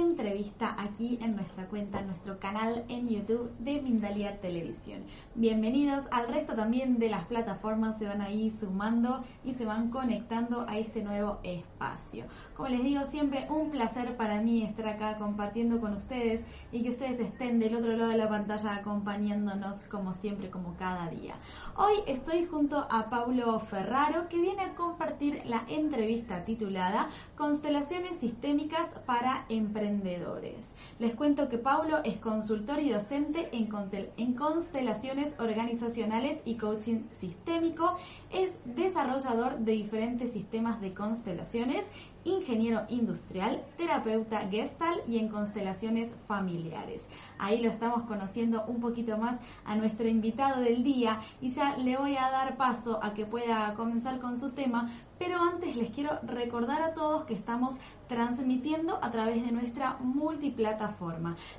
Entrevista aquí en nuestra cuenta, en nuestro canal en YouTube de Mindalia Televisión. Bienvenidos al resto también de las plataformas, se van ahí sumando y se van conectando a este nuevo espacio. Como les digo, siempre un placer para mí estar acá compartiendo con ustedes y que ustedes estén del otro lado de la pantalla acompañándonos como siempre, como cada día. Hoy estoy junto a Pablo Ferraro que viene a compartir la entrevista titulada Constelaciones Sistémicas para Emprendedores. Les cuento que Pablo es consultor y docente en, constelaciones organizacionales y coaching sistémico, es desarrollador de diferentes sistemas de constelaciones ingeniero industrial, terapeuta gestal y en constelaciones familiares. Ahí lo estamos conociendo un poquito más a nuestro invitado del día y ya le voy a dar paso a que pueda comenzar con su tema, pero antes les quiero recordar a todos que estamos transmitiendo a través de nuestra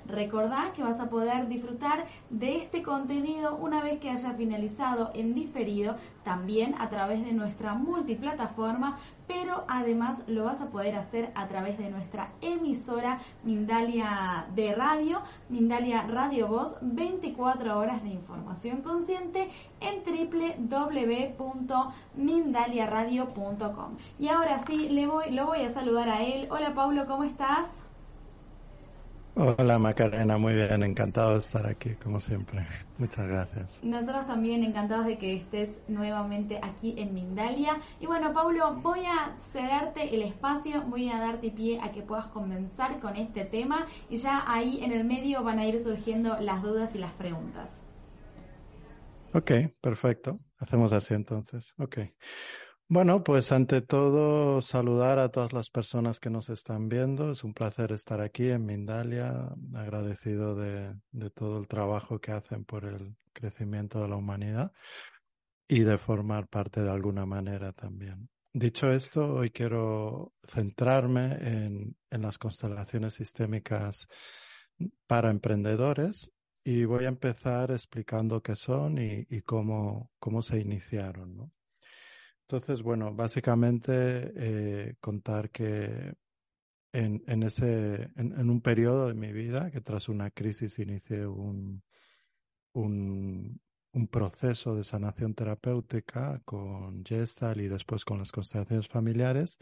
Recordá que vas a poder disfrutar de este contenido una vez que haya finalizado en diferido, también a través de nuestra multiplataforma pero además lo vas a poder hacer a través de nuestra emisora Mindalia de radio, Mindalia Radio Voz, 24 horas de información consciente en www.mindaliaradio.com. Y ahora sí, le voy, lo voy a saludar a él. Hola Paulo, ¿cómo estás? Hola Macarena, muy bien, encantado de estar aquí como siempre. Muchas gracias. Nosotros también encantados de que estés nuevamente aquí en Mindalia. Y bueno, Paulo, voy a cederte el espacio, voy a darte pie a que puedas comenzar con este tema y ya ahí en el medio van a ir surgiendo las dudas y las preguntas. Ok, perfecto. Hacemos así entonces. Ok. Bueno, pues ante todo saludar a todas las personas que nos están viendo. Es un placer estar aquí en Mindalia, agradecido de, todo el trabajo que hacen por el crecimiento de la humanidad y de formar parte de alguna manera también. Dicho esto, hoy quiero centrarme en, las constelaciones sistémicas para emprendedores y voy a empezar explicando qué son y, y cómo, cómo se iniciaron. ¿no? Entonces, bueno, básicamente eh, contar que en, en ese, en, un periodo de mi vida, que tras una crisis inicié un, un, un proceso de sanación terapéutica con Gestalt y después con las constelaciones familiares,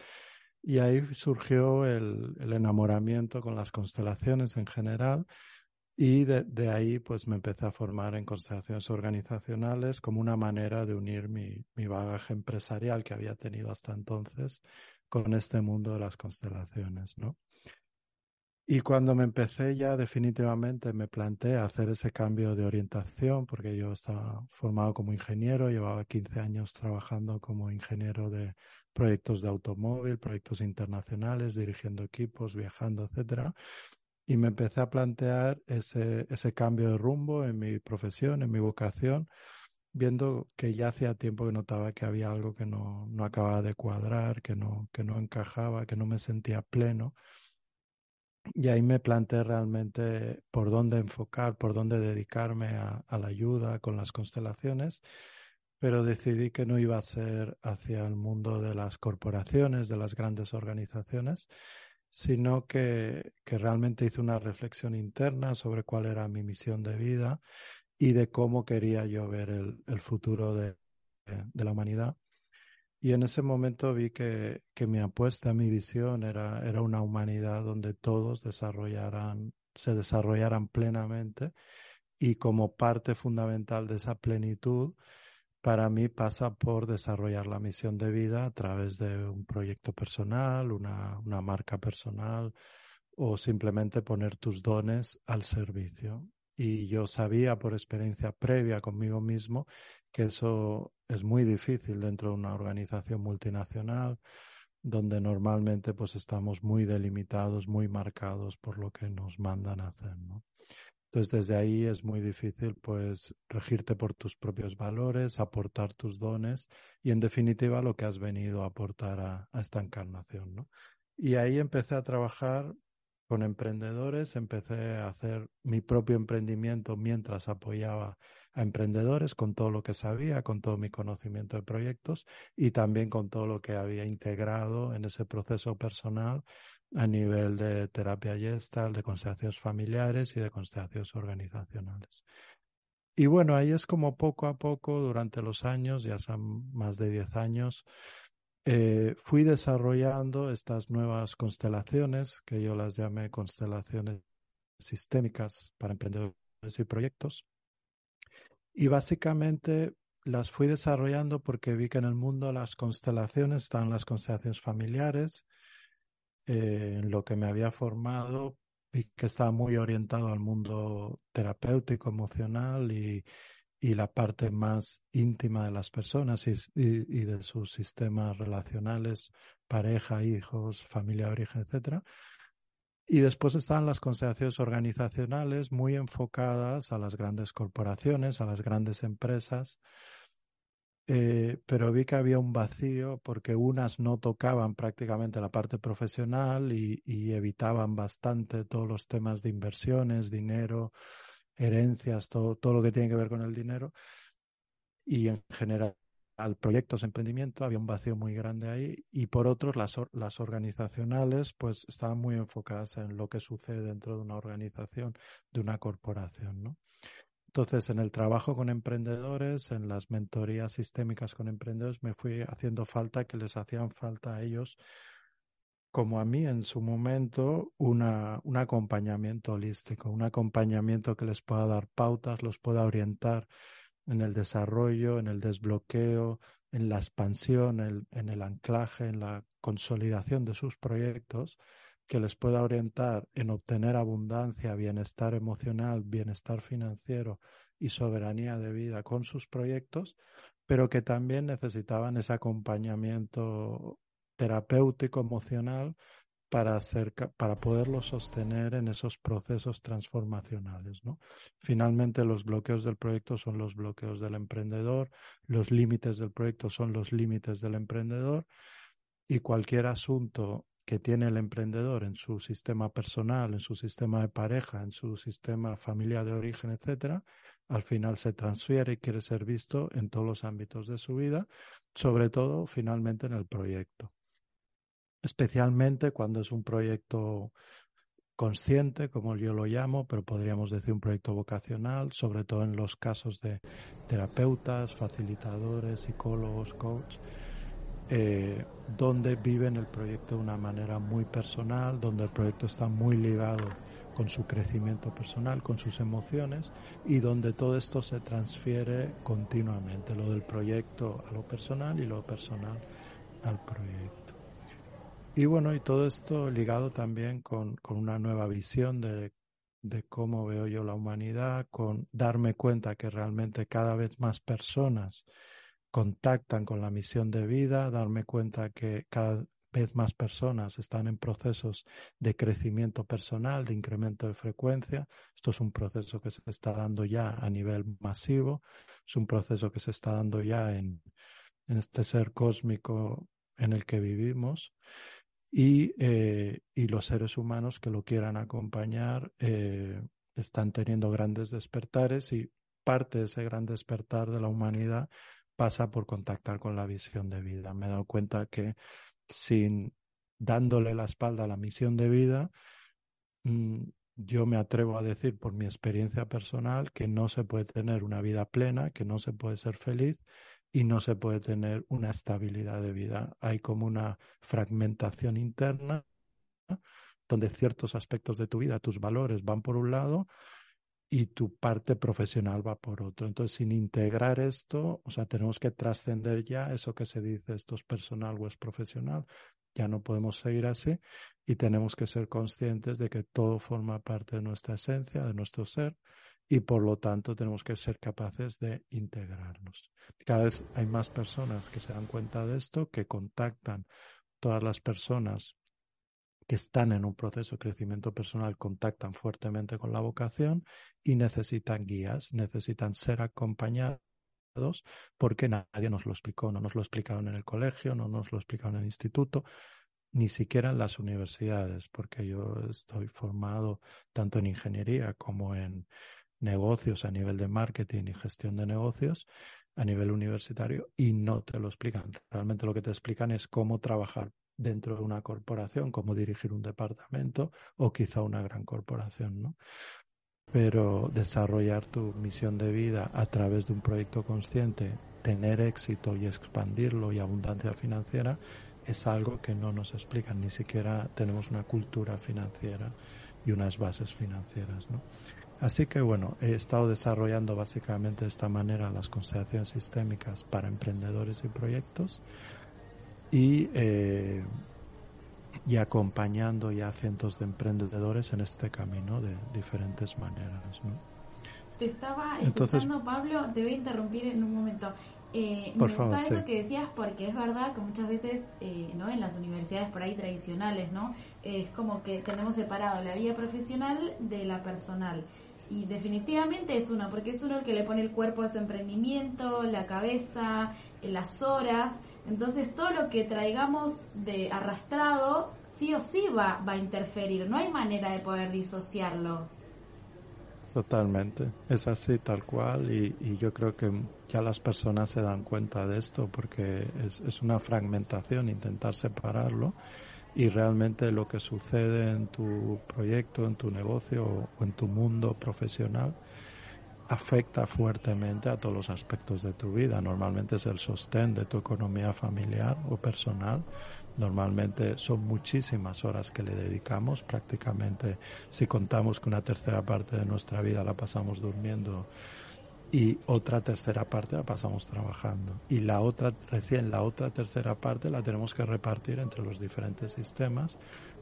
y ahí surgió el, el enamoramiento con las constelaciones en general y de, ahí pues me empecé a formar en constelaciones organizacionales como una manera de unir mi, mi bagaje empresarial que había tenido hasta entonces con este mundo de las constelaciones, ¿no? Y cuando me empecé ya definitivamente me planteé hacer ese cambio de orientación, porque yo estaba formado como ingeniero, llevaba 15 años trabajando como ingeniero de proyectos de automóvil, proyectos internacionales, dirigiendo equipos, viajando, etcétera y me empecé a plantear ese, ese cambio de rumbo en mi profesión, en mi vocación, viendo que ya hacía tiempo que notaba que había algo que no, no acababa de cuadrar, que no, que no encajaba, que no me sentía pleno. Y ahí me planteé realmente por dónde enfocar, por dónde dedicarme a, a la ayuda con las constelaciones, pero decidí que no iba a ser hacia el mundo de las corporaciones, de las grandes organizaciones, sino que, que realmente hice una reflexión interna sobre cuál era mi misión de vida y de cómo quería yo ver el, el futuro de, de, la humanidad. Y en ese momento vi que, que mi apuesta, mi visión era, era una humanidad donde todos desarrollaran, se desarrollaran plenamente y como parte fundamental de esa plenitud, para mí pasa por desarrollar la misión de vida a través de un proyecto personal, una, una marca personal o simplemente poner tus dones al servicio. Y yo sabía por experiencia previa conmigo mismo que eso es muy difícil dentro de una organización multinacional donde normalmente pues estamos muy delimitados, muy marcados por lo que nos mandan a hacer. Entonces desde ahí es muy difícil pues regirte por tus propios valores, aportar tus dones y en definitiva lo que has venido a aportar a, esta encarnación, ¿no? Y ahí empecé a trabajar con emprendedores, empecé a hacer mi propio emprendimiento mientras apoyaba a emprendedores con todo lo que sabía, con todo mi conocimiento de proyectos y también con todo lo que había integrado en ese proceso personal a nivel de terapia gestal, de constelaciones familiares y de constelaciones organizacionales. Y bueno, ahí es como poco a poco, durante los años, ya son más de 10 años, eh, fui desarrollando estas nuevas constelaciones, que yo las llamé constelaciones sistémicas para emprendedores y proyectos. Y básicamente las fui desarrollando porque vi que en el mundo las constelaciones están las constelaciones familiares, eh, en lo que me había formado y que estaba muy orientado al mundo terapéutico, emocional y, y la parte más íntima de las personas y, y, de sus sistemas relacionales, pareja, hijos, familia origen, etcétera. Y después están las constelaciones organizacionales muy enfocadas a las grandes corporaciones, a las grandes empresas, eh, pero vi que había un vacío porque unas no tocaban prácticamente la parte profesional y, evitaban bastante todos los temas de inversiones, dinero, herencias, todo, lo que tiene que ver con el dinero. Y en general, al proyectos, emprendimiento, había un vacío muy grande ahí. Y por otros, las, las organizacionales, pues estaban muy enfocadas en lo que sucede dentro de una organización, de una corporación, ¿no? Entonces, en el trabajo con emprendedores, en las mentorías sistémicas con emprendedores, me fui haciendo falta que les hacían falta a ellos, como a mí en su momento, una, un acompañamiento holístico, un acompañamiento que les pueda dar pautas, los pueda orientar en el desarrollo, en el desbloqueo, en la expansión, en el anclaje, en la consolidación de sus proyectos que les pueda orientar en obtener abundancia, bienestar emocional, bienestar financiero y soberanía de vida con sus proyectos, pero que también necesitaban ese acompañamiento terapéutico emocional para, hacer, para poderlo sostener en esos procesos transformacionales. ¿no? Finalmente, los bloqueos del proyecto son los bloqueos del emprendedor, los límites del proyecto son los límites del emprendedor y cualquier asunto que tiene el emprendedor en su sistema personal, en su sistema de pareja, en su sistema familiar de origen, etcétera, al final se transfiere y quiere ser visto en todos los ámbitos de su vida, sobre todo finalmente en el proyecto. Especialmente cuando es un proyecto consciente, como yo lo llamo, pero podríamos decir un proyecto vocacional, sobre todo en los casos de terapeutas, facilitadores, psicólogos, coaches eh, donde viven el proyecto de una manera muy personal, donde el proyecto está muy ligado con su crecimiento personal, con sus emociones y donde todo esto se transfiere continuamente, lo del proyecto a lo personal y lo personal al proyecto. Y bueno, y todo esto ligado también con, con una nueva visión de, de cómo veo yo la humanidad, con darme cuenta que realmente cada vez más personas contactan con la misión de vida, darme cuenta que cada vez más personas están en procesos de crecimiento personal, de incremento de frecuencia. Esto es un proceso que se está dando ya a nivel masivo, es un proceso que se está dando ya en, este ser cósmico en el que vivimos. Y, eh, los seres humanos que lo quieran acompañar eh, están teniendo grandes despertares y parte de ese gran despertar de la humanidad pasa por contactar con la visión de vida. Me he dado cuenta que sin dándole la espalda a la misión de vida, mm, yo me atrevo a decir por mi experiencia personal que no se puede tener una vida plena, que no se puede ser feliz y no se puede tener una estabilidad de vida. Hay como una fragmentación interna donde ciertos aspectos de tu vida, tus valores van por un lado y tu parte profesional va por otro. Entonces, sin integrar esto, o sea, tenemos que trascender ya eso que se dice, esto es personal o es profesional, ya no podemos seguir así y tenemos que ser conscientes de que todo forma parte de nuestra esencia, de nuestro ser y por lo tanto tenemos que ser capaces de integrarnos. Cada vez hay más personas que se dan cuenta de esto, que contactan todas las personas que están en un proceso de crecimiento personal contactan fuertemente con la vocación y necesitan guías, necesitan ser acompañados porque nadie nos lo explicó, no nos lo explicaron en el colegio, no nos lo explicaron en el instituto, ni siquiera en las universidades, porque yo estoy formado tanto en ingeniería como en negocios a nivel de marketing y gestión de negocios a nivel universitario y no te lo explican. Realmente lo que te explican es cómo trabajar dentro de una corporación, como dirigir un departamento o quizá una gran corporación, ¿no? Pero desarrollar tu misión de vida a través de un proyecto consciente, tener éxito y expandirlo y abundancia financiera es algo que no nos explican, ni siquiera tenemos una cultura financiera y unas bases financieras, ¿no? Así que bueno, he estado desarrollando básicamente de esta manera las constelaciones sistémicas para emprendedores y proyectos y, eh, y acompañando ya a cientos de emprendedores en este camino de diferentes maneras. ¿no? Te estaba escuchando, Pablo, te voy a interrumpir en un momento. Eh, me gusta eso que decías porque es verdad que muchas veces eh, no en las universidades por ahí tradicionales no es como que tenemos separado la vida profesional de la personal y definitivamente es uno porque es uno el que le pone el cuerpo a su emprendimiento la cabeza las horas entonces todo lo que traigamos de arrastrado sí o sí va, va a interferir, no hay manera de poder disociarlo. Totalmente, es así tal cual y, yo creo que ya las personas se dan cuenta de esto porque es, es una fragmentación intentar separarlo y realmente lo que sucede en tu proyecto, en tu negocio o en tu mundo profesional afecta fuertemente a todos los aspectos de tu vida. Normalmente es el sostén de tu economía familiar o personal. Normalmente son muchísimas horas que le dedicamos. Prácticamente, si contamos que una tercera parte de nuestra vida la pasamos durmiendo y otra tercera parte la pasamos trabajando. Y la otra, recién la otra tercera parte la tenemos que repartir entre los diferentes sistemas,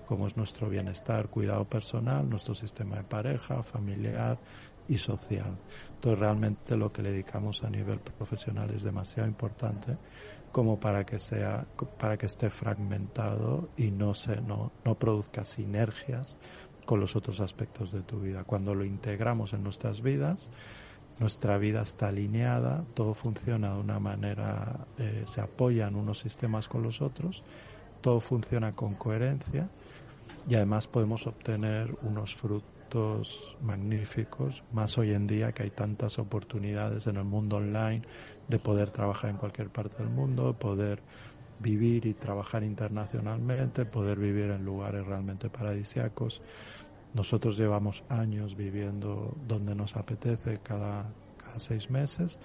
como es nuestro bienestar, cuidado personal, nuestro sistema de pareja, familiar, y social. Entonces realmente lo que le dedicamos a nivel profesional es demasiado importante como para que sea para que esté fragmentado y no se no, no produzca sinergias con los otros aspectos de tu vida. Cuando lo integramos en nuestras vidas, nuestra vida está alineada, todo funciona de una manera, eh, se apoyan unos sistemas con los otros, todo funciona con coherencia y además podemos obtener unos frutos magníficos, más hoy en día que hay tantas oportunidades en el mundo online de poder trabajar en cualquier parte del mundo, poder vivir y trabajar internacionalmente, poder vivir en lugares realmente paradisiacos. Nosotros llevamos años viviendo donde nos apetece cada, cada seis meses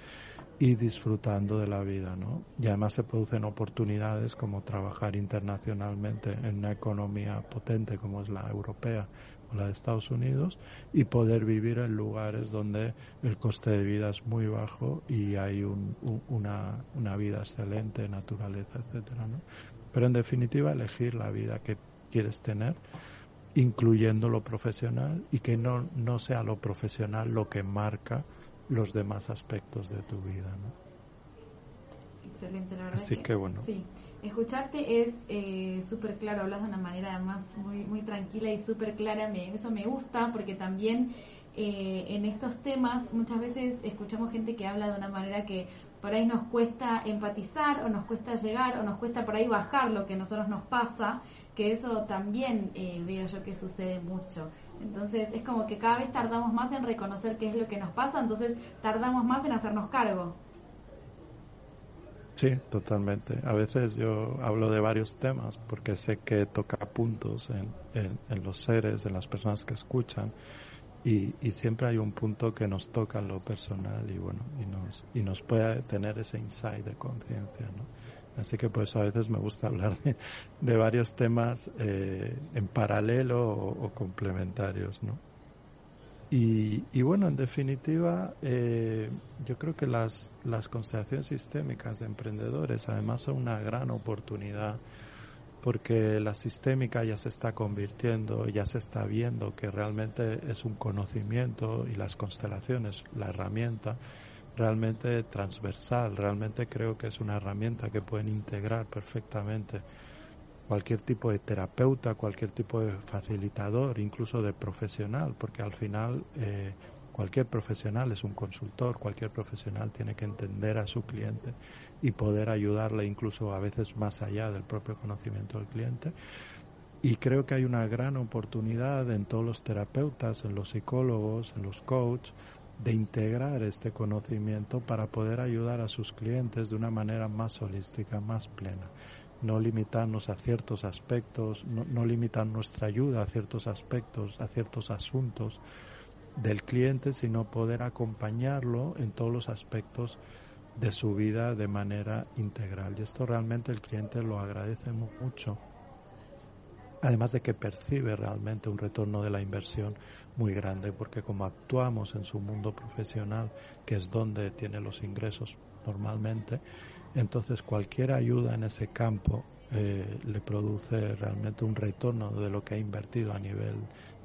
y disfrutando de la vida, ¿no? Y además se producen oportunidades como trabajar internacionalmente en una economía potente como es la europea la de Estados Unidos, y poder vivir en lugares donde el coste de vida es muy bajo y hay una, una, vida excelente, naturaleza, etcétera, ¿no? Pero en definitiva, elegir la vida que quieres tener, incluyendo lo profesional y que no, no sea lo profesional lo que marca los demás aspectos de tu vida, ¿no? Excelente, la verdad. Así que, bueno. Sí escucharte es eh, súper claro, hablas de una manera además muy, muy tranquila y súper clara, me, eso me gusta porque también eh, en estos temas muchas veces escuchamos gente que habla de una manera que por ahí nos cuesta empatizar o nos cuesta llegar o nos cuesta por ahí bajar lo que a nosotros nos pasa, que eso también eh, veo yo que sucede mucho. Entonces es como que cada vez tardamos más en reconocer qué es lo que nos pasa, entonces tardamos más en hacernos cargo. Sí, totalmente. A veces yo hablo de varios temas porque sé que toca puntos en, en, los seres, en las personas que escuchan y, y, siempre hay un punto que nos toca en lo personal y bueno, y nos, y nos puede tener ese insight de conciencia, ¿no? Así que por eso a veces me gusta hablar de, varios temas eh, en paralelo o complementarios, ¿no? Y, bueno, en definitiva, eh, yo creo que las, las constelaciones sistémicas de emprendedores además son una gran oportunidad porque la sistémica ya se está convirtiendo, ya se está viendo que realmente es un conocimiento y las constelaciones, la herramienta, realmente transversal, realmente creo que es una herramienta que pueden integrar perfectamente cualquier tipo de terapeuta, cualquier tipo de facilitador, incluso de profesional, porque al final eh, cualquier profesional es un consultor, cualquier profesional tiene que entender a su cliente y poder ayudarle incluso a veces más allá del propio conocimiento del cliente. Y creo que hay una gran oportunidad en todos los terapeutas, en los psicólogos, en los coaches, de integrar este conocimiento para poder ayudar a sus clientes de una manera más holística, más plena no limitarnos a ciertos aspectos, no, limitar nuestra ayuda a ciertos aspectos, a ciertos asuntos del cliente, sino poder acompañarlo en todos los aspectos de su vida de manera integral. Y esto realmente el cliente lo agradece mucho. Además de que percibe realmente un retorno de la inversión muy grande, porque como actuamos en su mundo profesional, que es donde tiene los ingresos normalmente, entonces cualquier ayuda en ese campo eh, le produce realmente un retorno de lo que ha invertido a nivel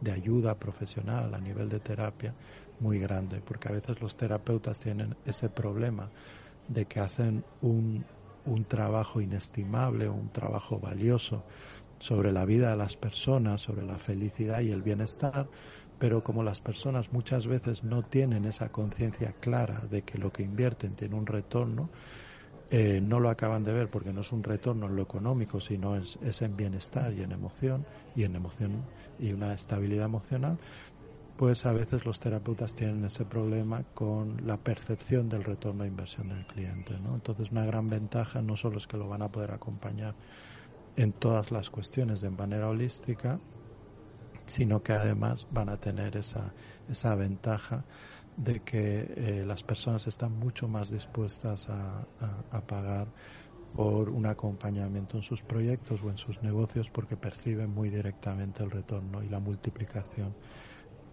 de ayuda profesional, a nivel de terapia, muy grande, porque a veces los terapeutas tienen ese problema de que hacen un, un trabajo inestimable, un trabajo valioso sobre la vida de las personas, sobre la felicidad y el bienestar, pero como las personas muchas veces no tienen esa conciencia clara de que lo que invierten tiene un retorno, eh, no lo acaban de ver porque no es un retorno en lo económico, sino es, es, en bienestar y en emoción y en emoción y una estabilidad emocional, pues a veces los terapeutas tienen ese problema con la percepción del retorno de inversión del cliente. ¿no? Entonces una gran ventaja no solo es que lo van a poder acompañar en todas las cuestiones de manera holística, sino que además van a tener esa, esa ventaja de que eh, las personas están mucho más dispuestas a, pagar por un acompañamiento en sus proyectos o en sus negocios porque perciben muy directamente el retorno y la multiplicación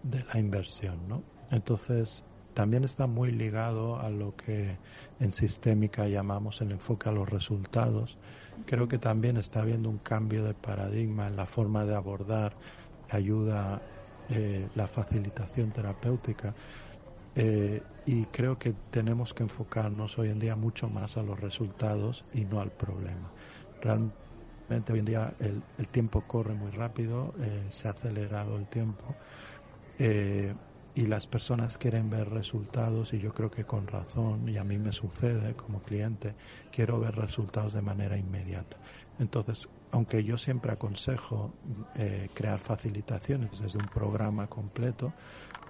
de la inversión, ¿no? Entonces, también está muy ligado a lo que en sistémica llamamos el enfoque a los resultados. Creo que también está habiendo un cambio de paradigma en la forma de abordar la ayuda, eh, la facilitación terapéutica eh, y creo que tenemos que enfocarnos hoy en día mucho más a los resultados y no al problema. Realmente hoy en día el, tiempo corre muy rápido, eh, se ha acelerado el tiempo eh, y las personas quieren ver resultados y yo creo que con razón, y a mí me sucede como cliente, quiero ver resultados de manera inmediata. Entonces, aunque yo siempre aconsejo crear facilitaciones desde un programa completo,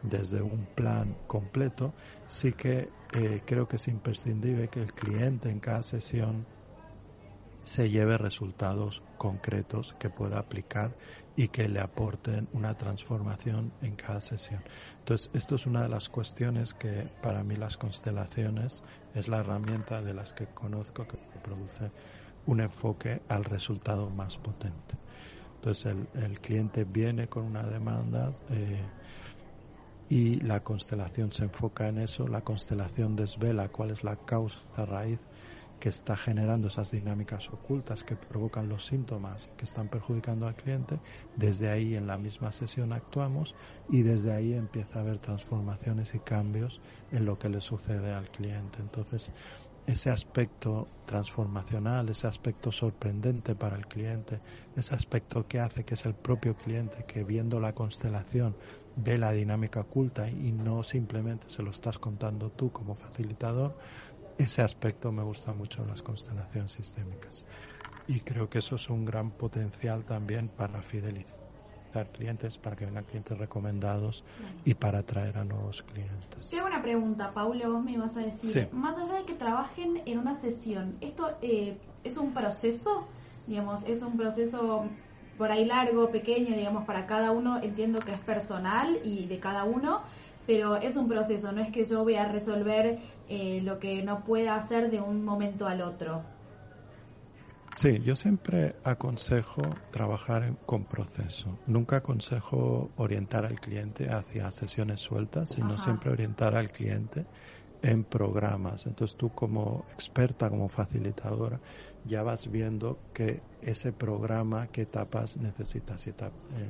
desde un plan completo, sí que eh, creo que es imprescindible que el cliente en cada sesión se lleve resultados concretos que pueda aplicar y que le aporten una transformación en cada sesión. Entonces, esto es una de las cuestiones que para mí las constelaciones es la herramienta de las que conozco que produce un enfoque al resultado más potente. Entonces, el, cliente viene con una demanda, eh, y la constelación se enfoca en eso, la constelación desvela cuál es la causa raíz que está generando esas dinámicas ocultas que provocan los síntomas que están perjudicando al cliente, desde ahí en la misma sesión actuamos y desde ahí empieza a haber transformaciones y cambios en lo que le sucede al cliente. Entonces, ese aspecto transformacional, ese aspecto sorprendente para el cliente, ese aspecto que hace que es el propio cliente que viendo la constelación ve la dinámica oculta y no simplemente se lo estás contando tú como facilitador, ese aspecto me gusta mucho en las constelaciones sistémicas. Y creo que eso es un gran potencial también para fidelizar clientes, para que vengan clientes recomendados y para atraer a nuevos clientes. Qué buena pregunta, Paulo, vos me ibas a decir. Más allá de que trabajen en una sesión, ¿esto eh, es un proceso? Digamos, es un proceso por ahí largo, pequeño, digamos, para cada uno, entiendo que es personal y de cada uno, pero es un proceso, no es que yo voy a resolver eh, lo que no pueda hacer de un momento al otro. Sí, yo siempre aconsejo trabajar con proceso. Nunca aconsejo orientar al cliente hacia sesiones sueltas, sino siempre orientar al cliente en programas. Entonces tú como experta, como facilitadora, ya vas viendo que ese programa, qué etapas necesitas,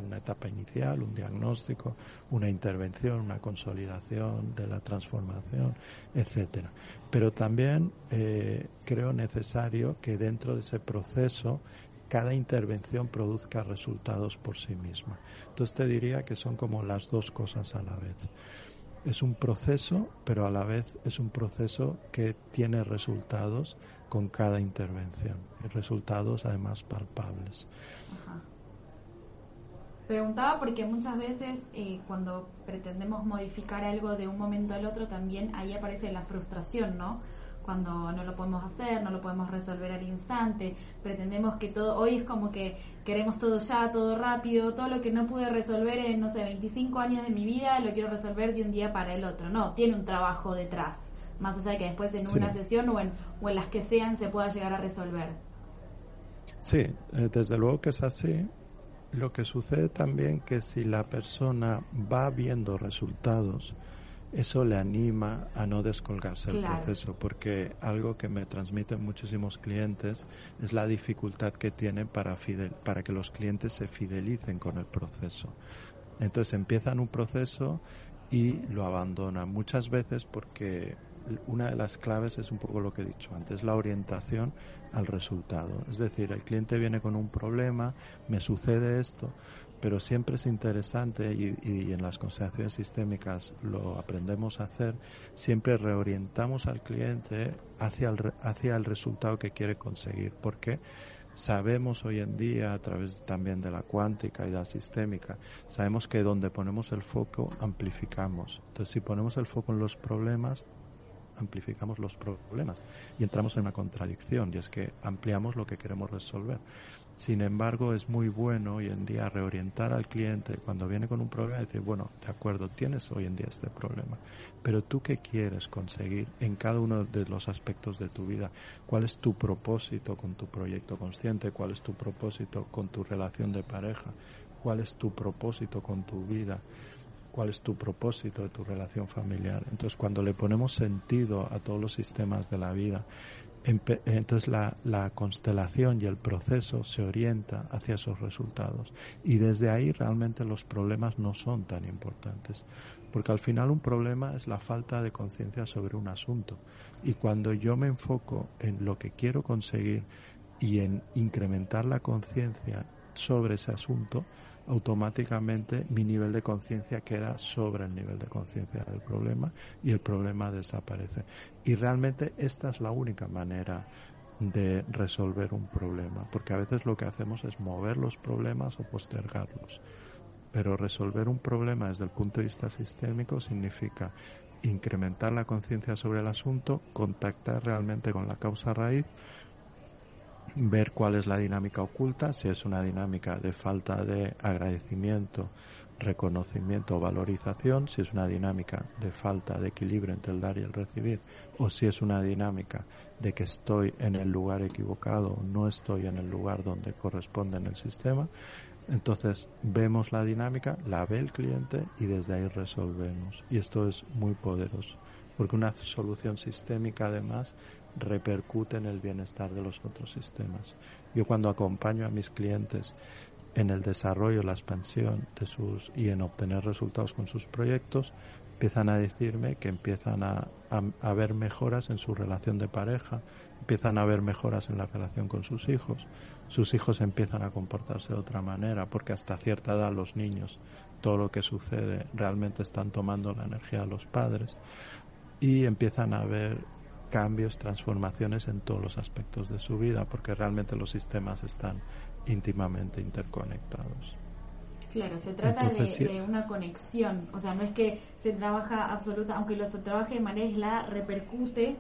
una etapa inicial, un diagnóstico, una intervención, una consolidación de la transformación, etcétera. Pero también eh, creo necesario que dentro de ese proceso cada intervención produzca resultados por sí misma. Entonces te diría que son como las dos cosas a la vez es un proceso, pero a la vez es un proceso que tiene resultados con cada intervención y resultados además palpables. Preguntaba porque muchas veces eh, cuando pretendemos modificar algo de un momento al otro también ahí aparece la frustración, ¿no? cuando no lo podemos hacer, no lo podemos resolver al instante, pretendemos que todo, hoy es como que queremos todo ya, todo rápido, todo lo que no pude resolver en, no sé, 25 años de mi vida, lo quiero resolver de un día para el otro. No, tiene un trabajo detrás, más allá de que después en una sesión o en, o en las que sean se pueda llegar a resolver. Sí, eh, desde luego que es así. Lo que sucede también que si la persona va viendo resultados, eso le anima a no descolgarse del proceso, porque algo que me transmiten muchísimos clientes es la dificultad que tienen para, fidel, para que los clientes se fidelicen con el proceso. Entonces empiezan un proceso y lo abandonan muchas veces porque una de las claves es un poco lo que he dicho antes, la orientación al resultado. Es decir, el cliente viene con un problema, me sucede esto, pero siempre es interesante y, en las constelaciones sistémicas lo aprendemos a hacer, siempre reorientamos al cliente hacia el, hacia el resultado que quiere conseguir, porque sabemos hoy en día a través también de la cuántica y la sistémica, sabemos que donde ponemos el foco amplificamos. Entonces si ponemos el foco en los problemas, amplificamos los problemas y entramos en una contradicción y es que ampliamos lo que queremos resolver. Sin embargo, es muy bueno hoy en día reorientar al cliente cuando viene con un problema y decir, bueno, de acuerdo, tienes hoy en día este problema, pero tú qué quieres conseguir en cada uno de los aspectos de tu vida? ¿Cuál es tu propósito con tu proyecto consciente? ¿Cuál es tu propósito con tu relación de pareja? ¿Cuál es tu propósito con tu vida? cuál es tu propósito de tu relación familiar. Entonces, cuando le ponemos sentido a todos los sistemas de la vida, entonces la, constelación y el proceso se orienta hacia esos resultados. Y desde ahí realmente los problemas no son tan importantes. Porque al final un problema es la falta de conciencia sobre un asunto. Y cuando yo me enfoco en lo que quiero conseguir y en incrementar la conciencia sobre ese asunto, automáticamente mi nivel de conciencia queda sobre el nivel de conciencia del problema y el problema desaparece. Y realmente esta es la única manera de resolver un problema, porque a veces lo que hacemos es mover los problemas o postergarlos. Pero resolver un problema desde el punto de vista sistémico significa incrementar la conciencia sobre el asunto, contactar realmente con la causa raíz, ver cuál es la dinámica oculta, si es una dinámica de falta de agradecimiento, reconocimiento o valorización, si es una dinámica de falta de equilibrio entre el dar y el recibir, o si es una dinámica de que estoy en el lugar equivocado, no estoy en el lugar donde corresponde en el sistema. Entonces vemos la dinámica, la ve el cliente y desde ahí resolvemos. Y esto es muy poderoso, porque una solución sistémica además repercute en el bienestar de los otros sistemas. Yo cuando acompaño a mis clientes en el desarrollo, la expansión de sus y en obtener resultados con sus proyectos, empiezan a decirme que empiezan a, a, ver mejoras en su relación de pareja, empiezan a ver mejoras en la relación con sus hijos, sus hijos empiezan a comportarse de otra manera, porque hasta cierta edad los niños, todo lo que sucede, realmente están tomando la energía de los padres y empiezan a ver cambios, transformaciones en todos los aspectos de su vida, porque realmente los sistemas están íntimamente interconectados. Claro, se trata de, una conexión, o sea, no es que se trabaja absoluta, aunque lo se trabaje de manera aislada, repercute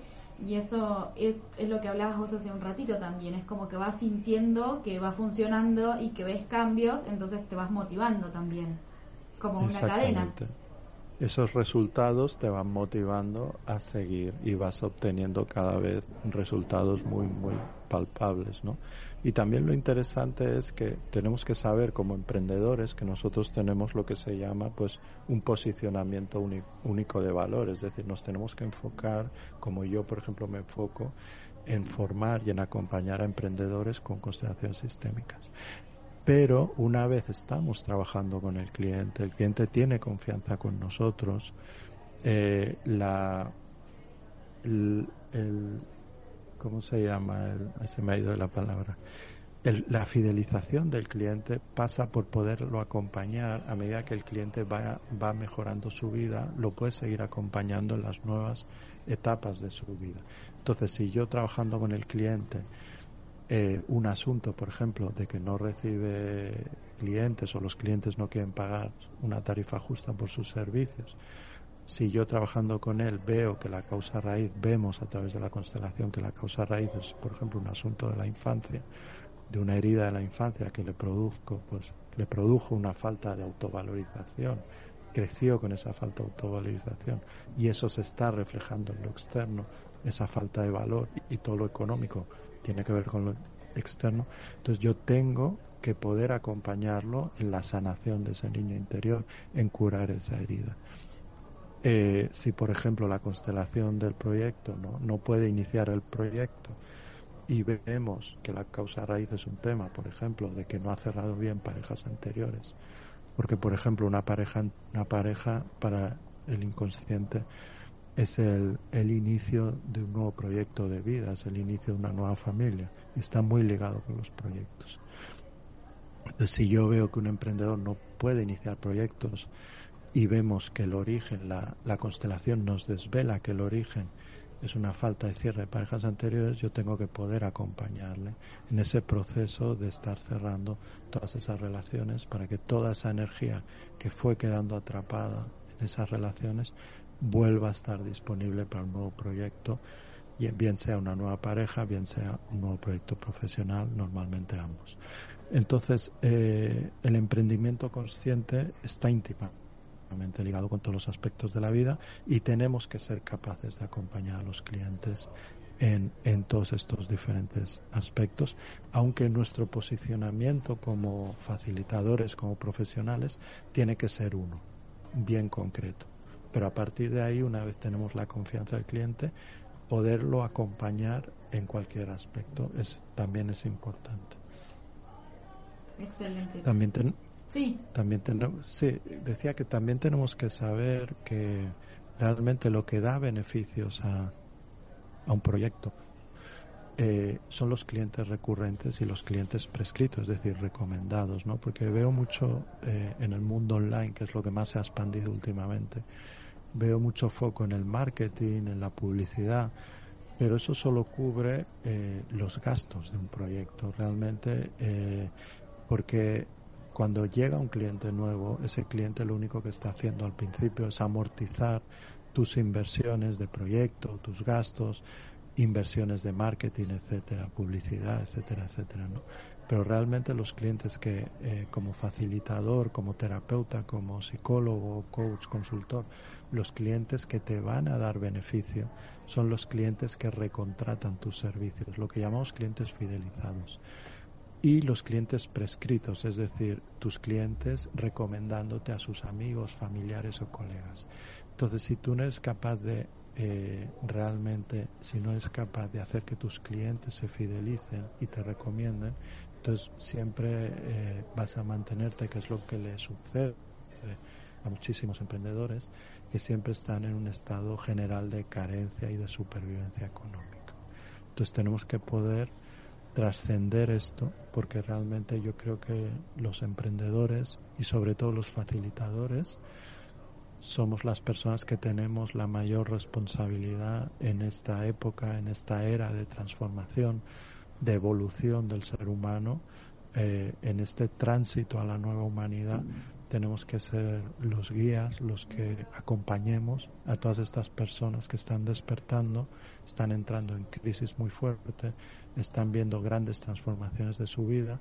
y eso es, es, lo que hablabas vos hace un ratito también, es como que vas sintiendo que va funcionando y que ves cambios, entonces te vas motivando también, como una cadena. Esos resultados te van motivando a seguir y vas obteniendo cada vez resultados muy, muy palpables, ¿no? Y también lo interesante es que tenemos que saber como emprendedores que nosotros tenemos lo que se llama pues un posicionamiento único de valor, es decir, nos tenemos que enfocar, como yo por ejemplo me enfoco, en formar y en acompañar a emprendedores con constelaciones sistémicas. Pero una vez estamos trabajando con el cliente, el cliente tiene confianza con nosotros, eh, la, el, ¿cómo se llama? se me ha ido la palabra. la fidelización del cliente pasa por poderlo acompañar a medida que el cliente va, va mejorando su vida, lo puede seguir acompañando en las nuevas etapas de su vida. Entonces, si yo trabajando con el cliente eh, un asunto, por ejemplo, de que no recibe clientes o los clientes no quieren pagar una tarifa justa por sus servicios, si yo trabajando con él veo que la causa raíz, vemos a través de la constelación que la causa raíz es, por ejemplo, un asunto de la infancia, de una herida de la infancia que le produzco, pues le produjo una falta de autovalorización, creció con esa falta de autovalorización y eso se está reflejando en lo externo, esa falta de valor y todo lo económico tiene que ver con lo externo. Entonces yo tengo que poder acompañarlo en la sanación de ese niño interior, en curar esa herida. Eh, si, por ejemplo, la constelación del proyecto ¿no? no puede iniciar el proyecto y vemos que la causa raíz es un tema, por ejemplo, de que no ha cerrado bien parejas anteriores, porque, por ejemplo, una pareja, una pareja para el inconsciente es el, el, inicio de un nuevo proyecto de vida, es el inicio de una nueva familia. Está muy ligado con los proyectos. Entonces, si yo veo que un emprendedor no puede iniciar proyectos y vemos que el origen, la, la constelación nos desvela que el origen es una falta de cierre de parejas anteriores, yo tengo que poder acompañarle en ese proceso de estar cerrando todas esas relaciones para que toda esa energía que fue quedando atrapada en esas relaciones vuelva a estar disponible para un nuevo proyecto, bien sea una nueva pareja, bien sea un nuevo proyecto profesional, normalmente ambos. Entonces, eh, el emprendimiento consciente está íntimamente ligado con todos los aspectos de la vida y tenemos que ser capaces de acompañar a los clientes en, en todos estos diferentes aspectos, aunque nuestro posicionamiento como facilitadores, como profesionales, tiene que ser uno, bien concreto pero a partir de ahí, una vez tenemos la confianza del cliente, poderlo acompañar en cualquier aspecto es también es importante. Excelente. También sí. También tenemos, sí, decía que también tenemos que saber que realmente lo que da beneficios a, a un proyecto eh, son los clientes recurrentes y los clientes prescritos, es decir, recomendados, ¿no? Porque veo mucho eh, en el mundo online, que es lo que más se ha expandido últimamente, veo mucho foco en el marketing, en la publicidad, pero eso solo cubre eh, los gastos de un proyecto realmente, eh, porque cuando llega un cliente nuevo, ese cliente lo único que está haciendo al principio es amortizar tus inversiones de proyecto, tus gastos, inversiones de marketing, etcétera, publicidad, etcétera, etcétera, ¿no? pero realmente los clientes que eh, como facilitador, como terapeuta, como psicólogo, coach, consultor, los clientes que te van a dar beneficio son los clientes que recontratan tus servicios, lo que llamamos clientes fidelizados. Y los clientes prescritos, es decir, tus clientes recomendándote a sus amigos, familiares o colegas. Entonces, si tú no eres capaz de eh, realmente, si no eres capaz de hacer que tus clientes se fidelicen y te recomienden, entonces siempre eh, vas a mantenerte, que es lo que le sucede a muchísimos emprendedores, que siempre están en un estado general de carencia y de supervivencia económica. Entonces tenemos que poder trascender esto porque realmente yo creo que los emprendedores y sobre todo los facilitadores somos las personas que tenemos la mayor responsabilidad en esta época, en esta era de transformación, de evolución del ser humano, eh, en este tránsito a la nueva humanidad, tenemos que ser los guías, los que acompañemos a todas estas personas que están despertando, están entrando en crisis muy fuerte, están viendo grandes transformaciones de su vida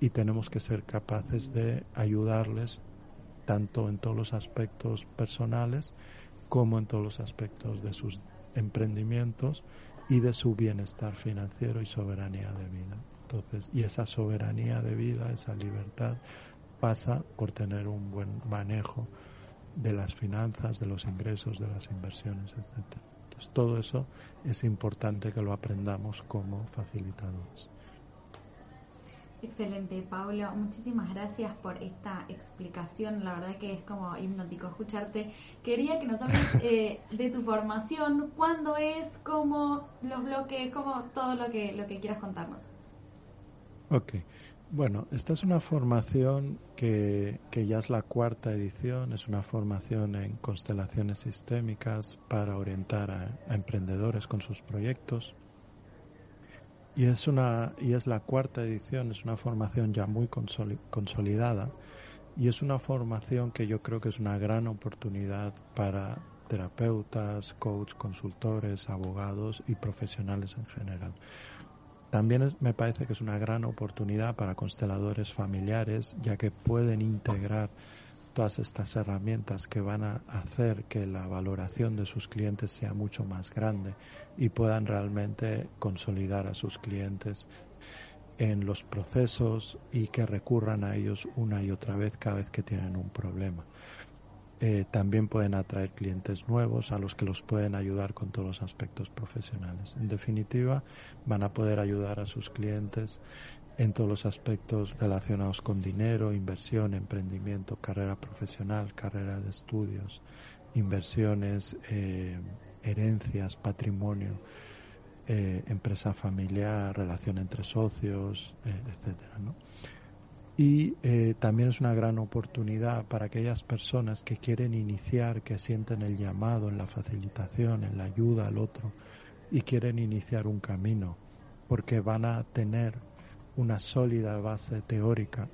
y tenemos que ser capaces de ayudarles tanto en todos los aspectos personales como en todos los aspectos de sus emprendimientos y de su bienestar financiero y soberanía de vida. Entonces, y esa soberanía de vida, esa libertad, pasa por tener un buen manejo de las finanzas, de los ingresos, de las inversiones, etc. Entonces, todo eso es importante que lo aprendamos como facilitadores. Excelente, Pablo. Muchísimas gracias por esta explicación. La verdad que es como hipnótico escucharte. Quería que nos hables eh, de tu formación, cuándo es, cómo los bloques, cómo todo lo que lo que quieras contarnos. Ok. Bueno, esta es una formación que, que ya es la cuarta edición, es una formación en constelaciones sistémicas para orientar a emprendedores con sus proyectos. Y es una y es la cuarta edición, es una formación ya muy consolidada y es una formación que yo creo que es una gran oportunidad para terapeutas, coach, consultores, abogados y profesionales en general. También me parece que es una gran oportunidad para consteladores familiares, ya que pueden integrar todas estas herramientas que van a hacer que la valoración de sus clientes sea mucho más grande y puedan realmente consolidar a sus clientes en los procesos y que recurran a ellos una y otra vez cada vez que tienen un problema. Eh, también pueden atraer clientes nuevos a los que los pueden ayudar con todos los aspectos profesionales. En definitiva, van a poder ayudar a sus clientes en todos los aspectos relacionados con dinero, inversión, emprendimiento, carrera profesional, carrera de estudios, inversiones, eh, herencias, patrimonio, eh, empresa familiar, relación entre socios, eh, etcétera, Y también es una gran oportunidad para aquellas personas que quieren iniciar, que sienten el llamado en la facilitación, en la ayuda al otro y quieren iniciar un camino, porque van a tener una sólida base teórica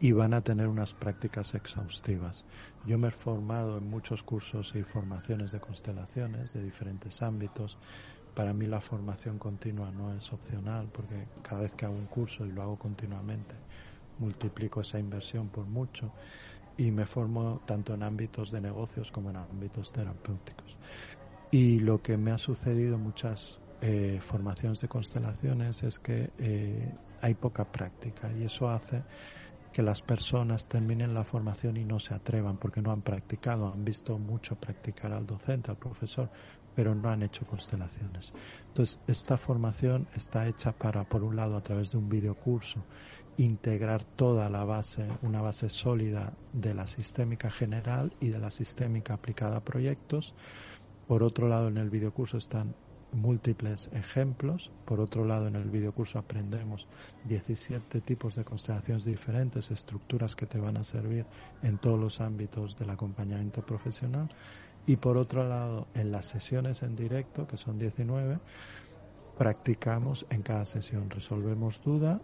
y van a tener unas prácticas exhaustivas. Yo me he formado en muchos cursos y formaciones de constelaciones de diferentes ámbitos. Para mí la formación continua no es opcional porque cada vez que hago un curso y lo hago continuamente, multiplico esa inversión por mucho y me formo tanto en ámbitos de negocios como en ámbitos terapéuticos. Y lo que me ha sucedido muchas eh, formaciones de constelaciones es que eh, hay poca práctica y eso hace que las personas terminen la formación y no se atrevan porque no han practicado, han visto mucho practicar al docente, al profesor, pero no han hecho constelaciones. Entonces, esta formación está hecha para, por un lado, a través de un videocurso, integrar toda la base, una base sólida de la sistémica general y de la sistémica aplicada a proyectos. Por otro lado, en el videocurso están múltiples ejemplos. Por otro lado, en el videocurso aprendemos 17 tipos de constelaciones diferentes, estructuras que te van a servir en todos los ámbitos del acompañamiento profesional. Y por otro lado, en las sesiones en directo, que son 19, practicamos en cada sesión, resolvemos duda,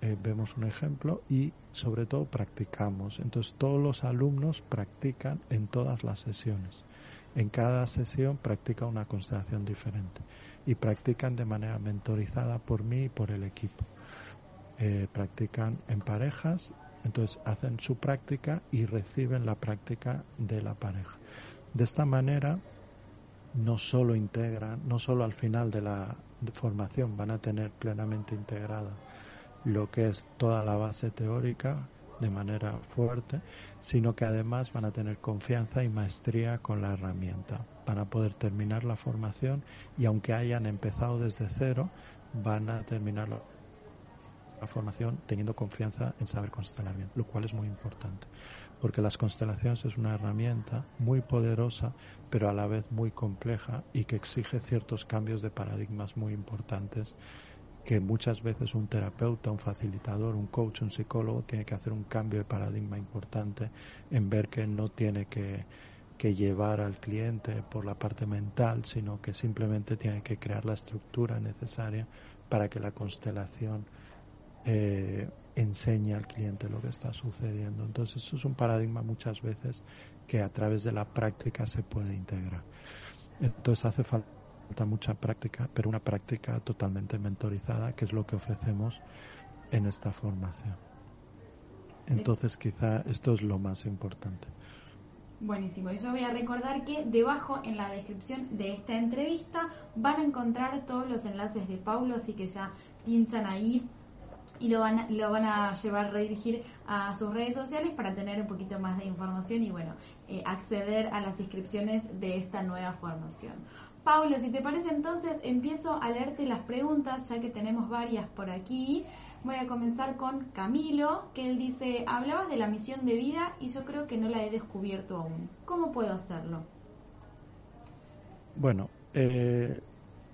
eh, vemos un ejemplo y sobre todo practicamos. Entonces todos los alumnos practican en todas las sesiones. En cada sesión practica una constelación diferente y practican de manera mentorizada por mí y por el equipo. Eh, practican en parejas, entonces hacen su práctica y reciben la práctica de la pareja. De esta manera no solo integran, no solo al final de la formación van a tener plenamente integrada lo que es toda la base teórica, de manera fuerte, sino que además van a tener confianza y maestría con la herramienta. Van a poder terminar la formación y aunque hayan empezado desde cero, van a terminar la, formación teniendo confianza en saber constelamiento, lo cual es muy importante, porque las constelaciones es una herramienta muy poderosa, pero a la vez muy compleja y que exige ciertos cambios de paradigmas muy importantes que muchas veces un terapeuta, un facilitador, un coach, un psicólogo tiene que hacer un cambio de paradigma importante en ver que no tiene que, que llevar al cliente por la parte mental, sino que simplemente tiene que crear la estructura necesaria para que la constelación eh, enseñe al cliente lo que está sucediendo. Entonces eso es un paradigma muchas veces que a través de la práctica se puede integrar. Entonces hace falta mucha práctica, pero una práctica totalmente mentorizada, que es lo que ofrecemos en esta formación. Entonces quizá esto es lo más importante. Buenísimo. Y yo voy a recordar que debajo en la descripción de esta entrevista van a encontrar todos los enlaces de Paulo, así que ya pinchan ahí y lo van, lo van a llevar, redirigir a sus redes sociales para tener un poquito más de información y bueno, eh, acceder a las inscripciones de esta nueva formación. Paulo, si te parece entonces empiezo a leerte las preguntas, ya que tenemos varias por aquí. Voy a comenzar con Camilo, que él dice, hablabas de la misión de vida y yo creo que no la he descubierto aún. ¿Cómo puedo hacerlo? Bueno, eh,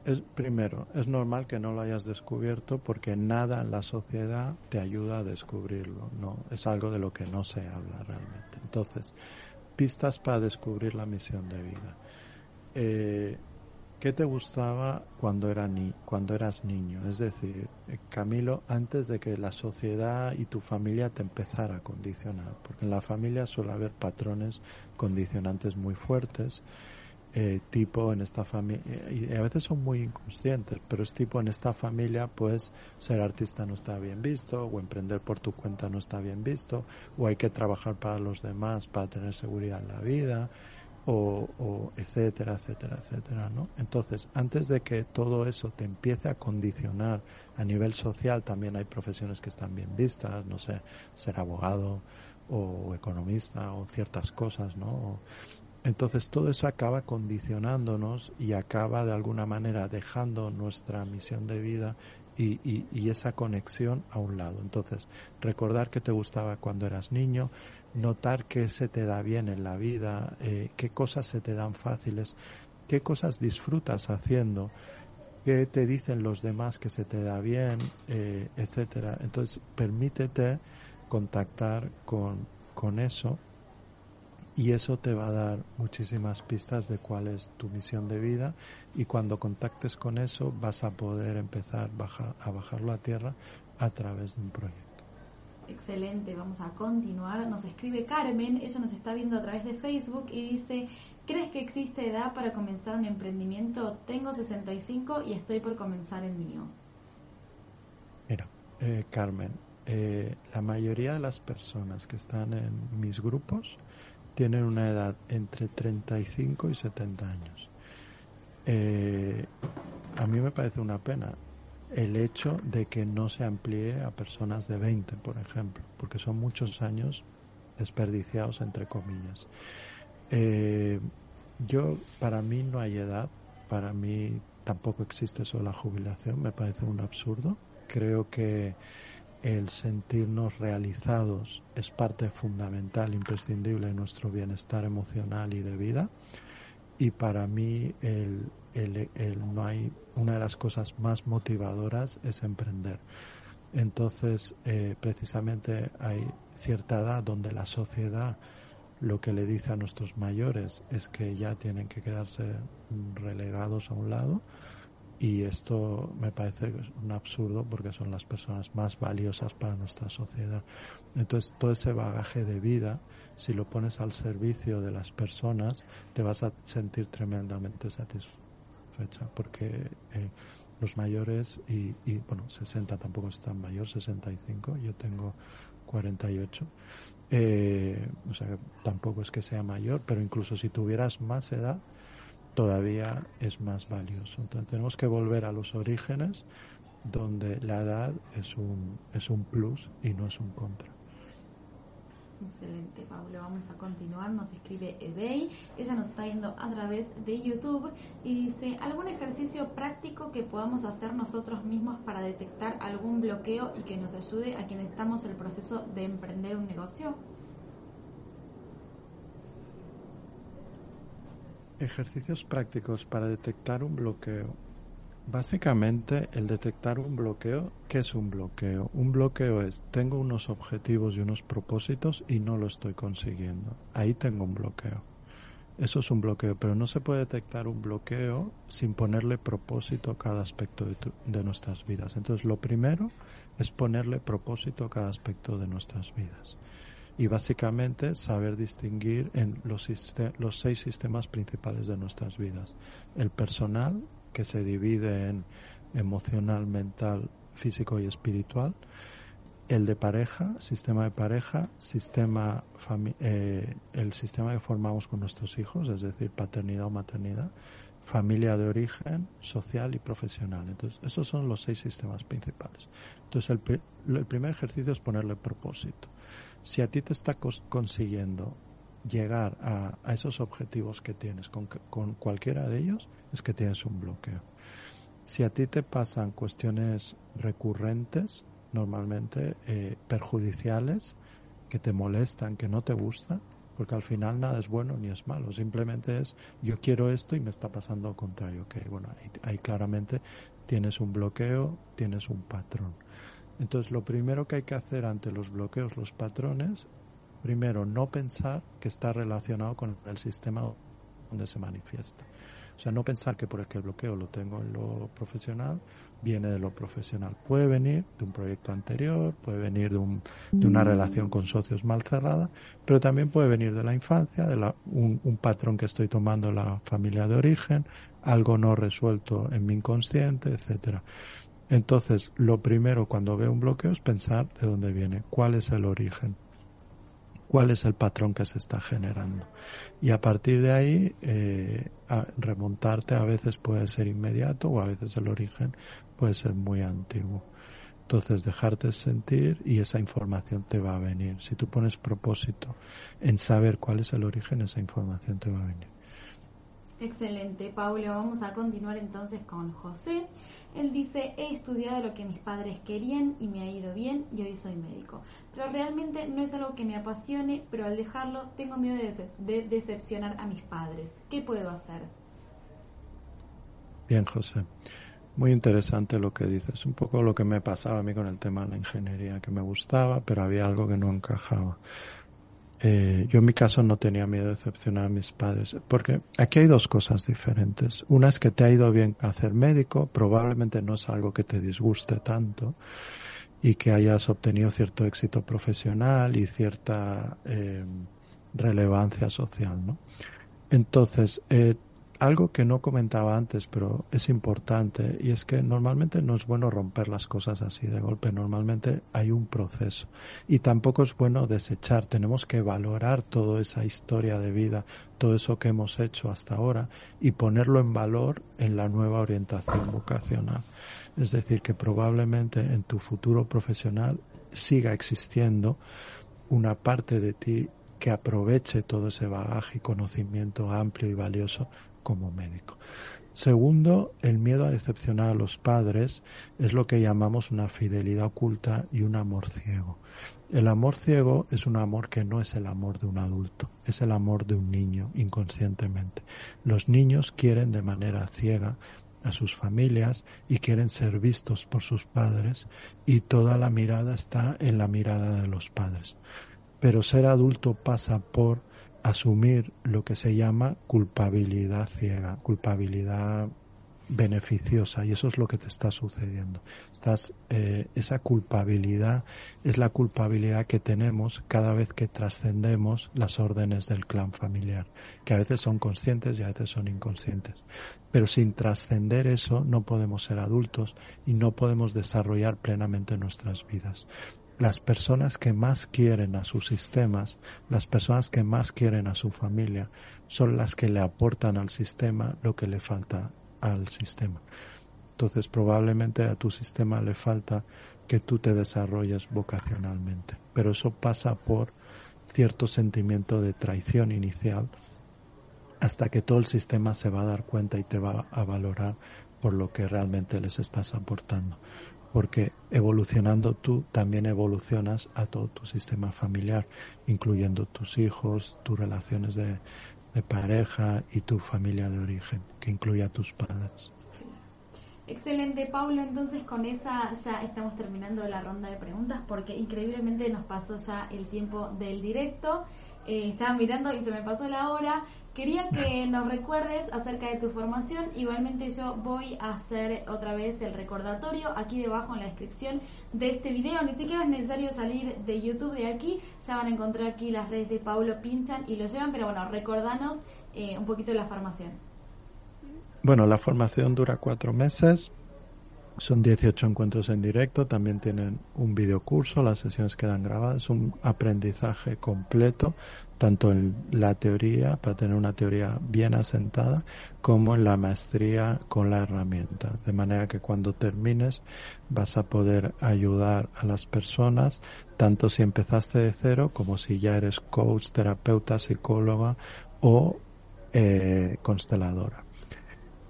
es, primero, es normal que no lo hayas descubierto porque nada en la sociedad te ayuda a descubrirlo. No, es algo de lo que no se habla realmente. Entonces, pistas para descubrir la misión de vida. Eh, ¿Qué te gustaba cuando, era ni cuando eras niño? Es decir, eh, Camilo, antes de que la sociedad y tu familia te empezara a condicionar, porque en la familia suele haber patrones condicionantes muy fuertes, eh, tipo en esta familia, y a veces son muy inconscientes, pero es tipo en esta familia, pues ser artista no está bien visto, o emprender por tu cuenta no está bien visto, o hay que trabajar para los demás para tener seguridad en la vida o, etcétera, etcétera, etcétera, ¿no? Entonces, antes de que todo eso te empiece a condicionar a nivel social, también hay profesiones que están bien vistas, no sé, ser abogado o economista o ciertas cosas, ¿no? Entonces todo eso acaba condicionándonos y acaba de alguna manera dejando nuestra misión de vida y, y, esa conexión a un lado. Entonces, recordar que te gustaba cuando eras niño, notar qué se te da bien en la vida, eh, qué cosas se te dan fáciles, qué cosas disfrutas haciendo, qué te dicen los demás que se te da bien, eh, etcétera. Entonces, permítete contactar con, con eso y eso te va a dar muchísimas pistas de cuál es tu misión de vida y cuando contactes con eso vas a poder empezar a bajarlo a tierra a través de un proyecto. Excelente, vamos a continuar. Nos escribe Carmen, ella nos está viendo a través de Facebook y dice, ¿crees que existe edad para comenzar un emprendimiento? Tengo 65 y estoy por comenzar el mío. Mira, eh, Carmen, eh, la mayoría de las personas que están en mis grupos tienen una edad entre 35 y 70 años. Eh, a mí me parece una pena el hecho de que no se amplíe a personas de 20, por ejemplo, porque son muchos años desperdiciados, entre comillas. Eh, yo, para mí no hay edad, para mí tampoco existe eso la jubilación, me parece un absurdo. Creo que el sentirnos realizados es parte fundamental, imprescindible de nuestro bienestar emocional y de vida. Y para mí el, el, no hay una de las cosas más motivadoras es emprender. Entonces, eh, precisamente hay cierta edad donde la sociedad lo que le dice a nuestros mayores es que ya tienen que quedarse relegados a un lado y esto me parece un absurdo porque son las personas más valiosas para nuestra sociedad. Entonces, todo ese bagaje de vida, si lo pones al servicio de las personas, te vas a sentir tremendamente satisfecho porque eh, los mayores, y, y, bueno, 60 tampoco es tan mayor, 65, yo tengo 48, eh, o sea, tampoco es que sea mayor, pero incluso si tuvieras más edad, todavía es más valioso. Entonces tenemos que volver a los orígenes donde la edad es un, es un plus y no es un contra. Excelente, Pablo. Vamos a continuar. Nos escribe eBay. Ella nos está viendo a través de YouTube y dice, ¿algún ejercicio práctico que podamos hacer nosotros mismos para detectar algún bloqueo y que nos ayude a quienes estamos en el proceso de emprender un negocio? Ejercicios prácticos para detectar un bloqueo. Básicamente, el detectar un bloqueo, ¿qué es un bloqueo? Un bloqueo es, tengo unos objetivos y unos propósitos y no lo estoy consiguiendo. Ahí tengo un bloqueo. Eso es un bloqueo, pero no se puede detectar un bloqueo sin ponerle propósito a cada aspecto de, de nuestras vidas. Entonces, lo primero es ponerle propósito a cada aspecto de nuestras vidas. Y básicamente saber distinguir en los, los seis sistemas principales de nuestras vidas. El personal, que se divide en emocional, mental, físico y espiritual. el de pareja, sistema de pareja, sistema eh, el sistema que formamos con nuestros hijos, es decir, paternidad o maternidad, familia de origen, social y profesional. Entonces, esos son los seis sistemas principales. Entonces, el, el primer ejercicio es ponerle propósito. Si a ti te está consiguiendo llegar a, a, esos objetivos que tienes con, con cualquiera de ellos, es que tienes un bloqueo. Si a ti te pasan cuestiones recurrentes, normalmente eh, perjudiciales, que te molestan, que no te gustan, porque al final nada es bueno ni es malo, simplemente es yo quiero esto y me está pasando lo contrario. Okay, bueno, ahí, claramente tienes un bloqueo, tienes un patrón. Entonces, lo primero que hay que hacer ante los bloqueos, los patrones, primero, no pensar que está relacionado con el sistema donde se manifiesta. O sea, no pensar que por el que el bloqueo lo tengo en lo profesional, viene de lo profesional. Puede venir de un proyecto anterior, puede venir de, un, de una relación con socios mal cerrada, pero también puede venir de la infancia, de la, un, un patrón que estoy tomando en la familia de origen, algo no resuelto en mi inconsciente, etcétera. Entonces, lo primero cuando veo un bloqueo es pensar de dónde viene, cuál es el origen cuál es el patrón que se está generando. Y a partir de ahí, eh, remontarte a veces puede ser inmediato o a veces el origen puede ser muy antiguo. Entonces dejarte sentir y esa información te va a venir. Si tú pones propósito en saber cuál es el origen, esa información te va a venir. Excelente, Pablo. Vamos a continuar entonces con José. Él dice, he estudiado lo que mis padres querían y me ha ido bien y hoy soy médico. Pero realmente no es algo que me apasione, pero al dejarlo tengo miedo de, decepcionar a mis padres. ¿Qué puedo hacer? Bien, José. Muy interesante lo que dices. Un poco lo que me pasaba a mí con el tema de la ingeniería, que me gustaba, pero había algo que no encajaba. Eh, yo en mi caso no tenía miedo de decepcionar a mis padres, porque aquí hay dos cosas diferentes. Una es que te ha ido bien hacer médico, probablemente no es algo que te disguste tanto y que hayas obtenido cierto éxito profesional y cierta eh, relevancia social, ¿no? Entonces, eh, algo que no comentaba antes, pero es importante, y es que normalmente no es bueno romper las cosas así de golpe, normalmente hay un proceso. Y tampoco es bueno desechar, tenemos que valorar toda esa historia de vida, todo eso que hemos hecho hasta ahora, y ponerlo en valor en la nueva orientación vocacional. Es decir, que probablemente en tu futuro profesional siga existiendo una parte de ti que aproveche todo ese bagaje y conocimiento amplio y valioso como médico. Segundo, el miedo a decepcionar a los padres es lo que llamamos una fidelidad oculta y un amor ciego. El amor ciego es un amor que no es el amor de un adulto, es el amor de un niño inconscientemente. Los niños quieren de manera ciega a sus familias y quieren ser vistos por sus padres y toda la mirada está en la mirada de los padres. Pero ser adulto pasa por asumir lo que se llama culpabilidad ciega, culpabilidad beneficiosa y eso es lo que te está sucediendo. Estás, eh, esa culpabilidad es la culpabilidad que tenemos cada vez que trascendemos las órdenes del clan familiar, que a veces son conscientes y a veces son inconscientes. Pero sin trascender eso no podemos ser adultos y no podemos desarrollar plenamente nuestras vidas las personas que más quieren a sus sistemas, las personas que más quieren a su familia, son las que le aportan al sistema lo que le falta al sistema. Entonces probablemente a tu sistema le falta que tú te desarrolles vocacionalmente. Pero eso pasa por cierto sentimiento de traición inicial hasta que todo el sistema se va a dar cuenta y te va a valorar por lo que realmente les estás aportando porque evolucionando tú también evolucionas a todo tu sistema familiar, incluyendo tus hijos, tus relaciones de, pareja y tu familia de origen, que incluye a tus padres. Excelente, Pablo. Entonces con esa ya estamos terminando la ronda de preguntas porque increíblemente nos pasó ya el tiempo del directo. Eh, estaba mirando y se me pasó la hora. Quería que nos recuerdes acerca de tu formación. Igualmente yo voy a hacer otra vez el recordatorio aquí debajo en la descripción de este video. Ni siquiera es necesario salir de YouTube de aquí. Ya van a encontrar aquí las redes de Paulo Pinchan y lo llevan. Pero bueno, recordanos eh, un poquito de la formación. Bueno, la formación dura cuatro meses. Son 18 encuentros en directo, también tienen un videocurso, las sesiones quedan grabadas, es un aprendizaje completo, tanto en la teoría, para tener una teoría bien asentada, como en la maestría con la herramienta. De manera que cuando termines vas a poder ayudar a las personas, tanto si empezaste de cero como si ya eres coach, terapeuta, psicóloga o eh, consteladora.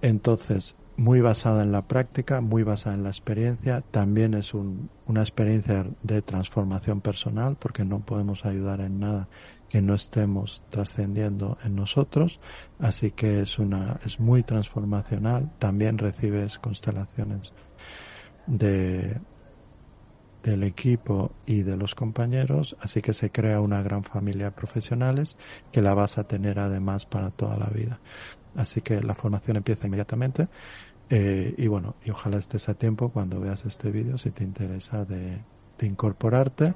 Entonces, muy basada en la práctica, muy basada en la experiencia. También es una experiencia de transformación personal porque no podemos ayudar en nada que no estemos trascendiendo en nosotros. Así que es una, es muy transformacional. También recibes constelaciones de, del equipo y de los compañeros, así que se crea una gran familia de profesionales que la vas a tener además para toda la vida. Así que la formación empieza inmediatamente eh, y bueno, y ojalá estés a tiempo cuando veas este vídeo si te interesa de, incorporarte.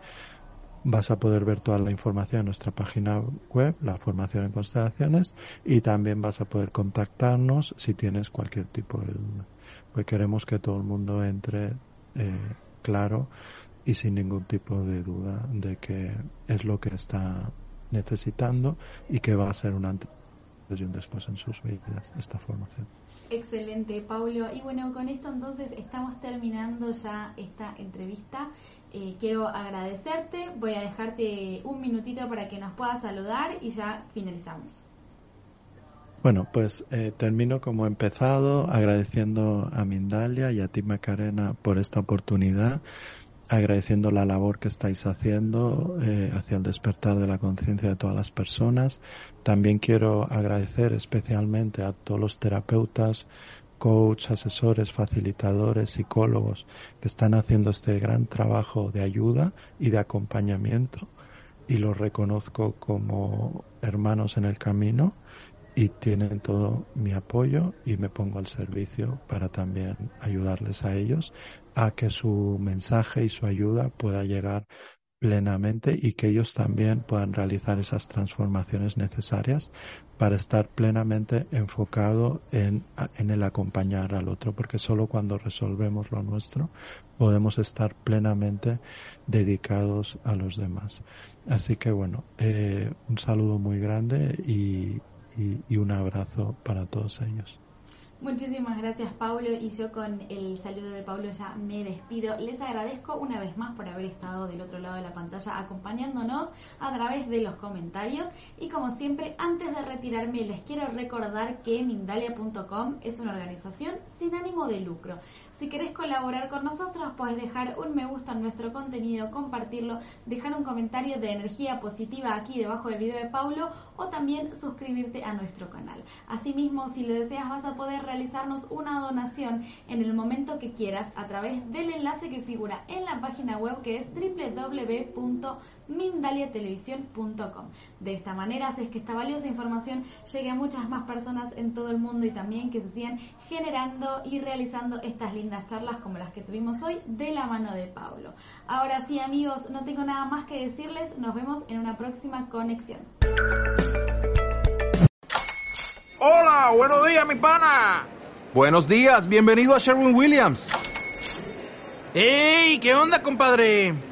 Vas a poder ver toda la información en nuestra página web, la formación en constelaciones, y también vas a poder contactarnos si tienes cualquier tipo de duda. Pues queremos que todo el mundo entre eh, claro y sin ningún tipo de duda de que es lo que está necesitando y que va a ser un antes y un después en sus vidas esta formación. Excelente, Paulo. Y bueno, con esto entonces estamos terminando ya esta entrevista. Eh, quiero agradecerte. Voy a dejarte un minutito para que nos puedas saludar y ya finalizamos. Bueno, pues eh, termino como he empezado, agradeciendo a Mindalia y a ti Macarena por esta oportunidad, agradeciendo la labor que estáis haciendo eh, hacia el despertar de la conciencia de todas las personas, también quiero agradecer especialmente a todos los terapeutas, coaches, asesores, facilitadores, psicólogos que están haciendo este gran trabajo de ayuda y de acompañamiento. Y los reconozco como hermanos en el camino y tienen todo mi apoyo y me pongo al servicio para también ayudarles a ellos a que su mensaje y su ayuda pueda llegar plenamente y que ellos también puedan realizar esas transformaciones necesarias para estar plenamente enfocado en, en, el acompañar al otro, porque solo cuando resolvemos lo nuestro podemos estar plenamente dedicados a los demás. Así que bueno, eh, un saludo muy grande y, y un abrazo para todos ellos. Muchísimas gracias Pablo y yo con el saludo de Pablo ya me despido. Les agradezco una vez más por haber estado del otro lado de la pantalla acompañándonos a través de los comentarios y como siempre antes de retirarme les quiero recordar que Mindalia.com es una organización sin ánimo de lucro. Si querés colaborar con nosotros, puedes dejar un me gusta en nuestro contenido, compartirlo, dejar un comentario de energía positiva aquí debajo del video de Paulo o también suscribirte a nuestro canal. Asimismo, si lo deseas, vas a poder realizarnos una donación en el momento que quieras a través del enlace que figura en la página web que es www.mindaliatelevisión.com. De esta manera haces que esta valiosa información llegue a muchas más personas en todo el mundo y también que se sigan generando y realizando estas lindas charlas como las que tuvimos hoy de la mano de Pablo. Ahora sí amigos, no tengo nada más que decirles, nos vemos en una próxima conexión. Hola, buenos días mi pana. Buenos días, bienvenido a Sherwin Williams. ¡Ey! ¿Qué onda, compadre?